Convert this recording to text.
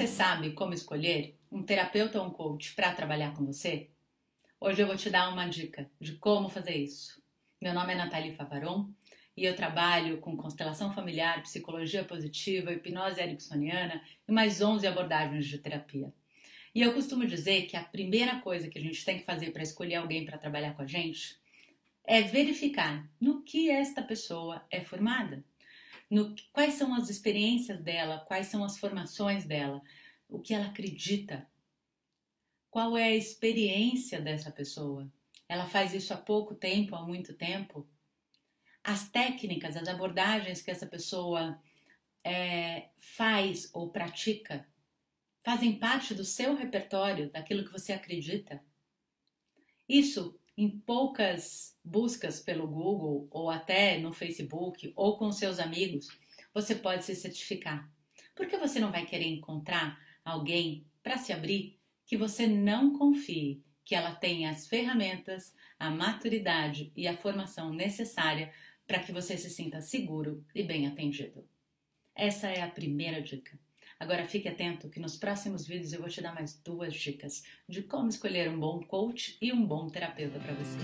Você sabe como escolher um terapeuta ou um coach para trabalhar com você? Hoje eu vou te dar uma dica de como fazer isso. Meu nome é Nathalie Favaron e eu trabalho com constelação familiar, psicologia positiva, hipnose ericksoniana e mais 11 abordagens de terapia. E eu costumo dizer que a primeira coisa que a gente tem que fazer para escolher alguém para trabalhar com a gente é verificar no que esta pessoa é formada no quais são as experiências dela, quais são as formações dela, o que ela acredita, qual é a experiência dessa pessoa. Ela faz isso há pouco tempo, há muito tempo. As técnicas, as abordagens que essa pessoa é, faz ou pratica fazem parte do seu repertório, daquilo que você acredita. Isso em poucas buscas pelo Google ou até no Facebook ou com seus amigos, você pode se certificar. Por que você não vai querer encontrar alguém para se abrir que você não confie que ela tenha as ferramentas, a maturidade e a formação necessária para que você se sinta seguro e bem atendido? Essa é a primeira dica. Agora fique atento que nos próximos vídeos eu vou te dar mais duas dicas de como escolher um bom coach e um bom terapeuta para você.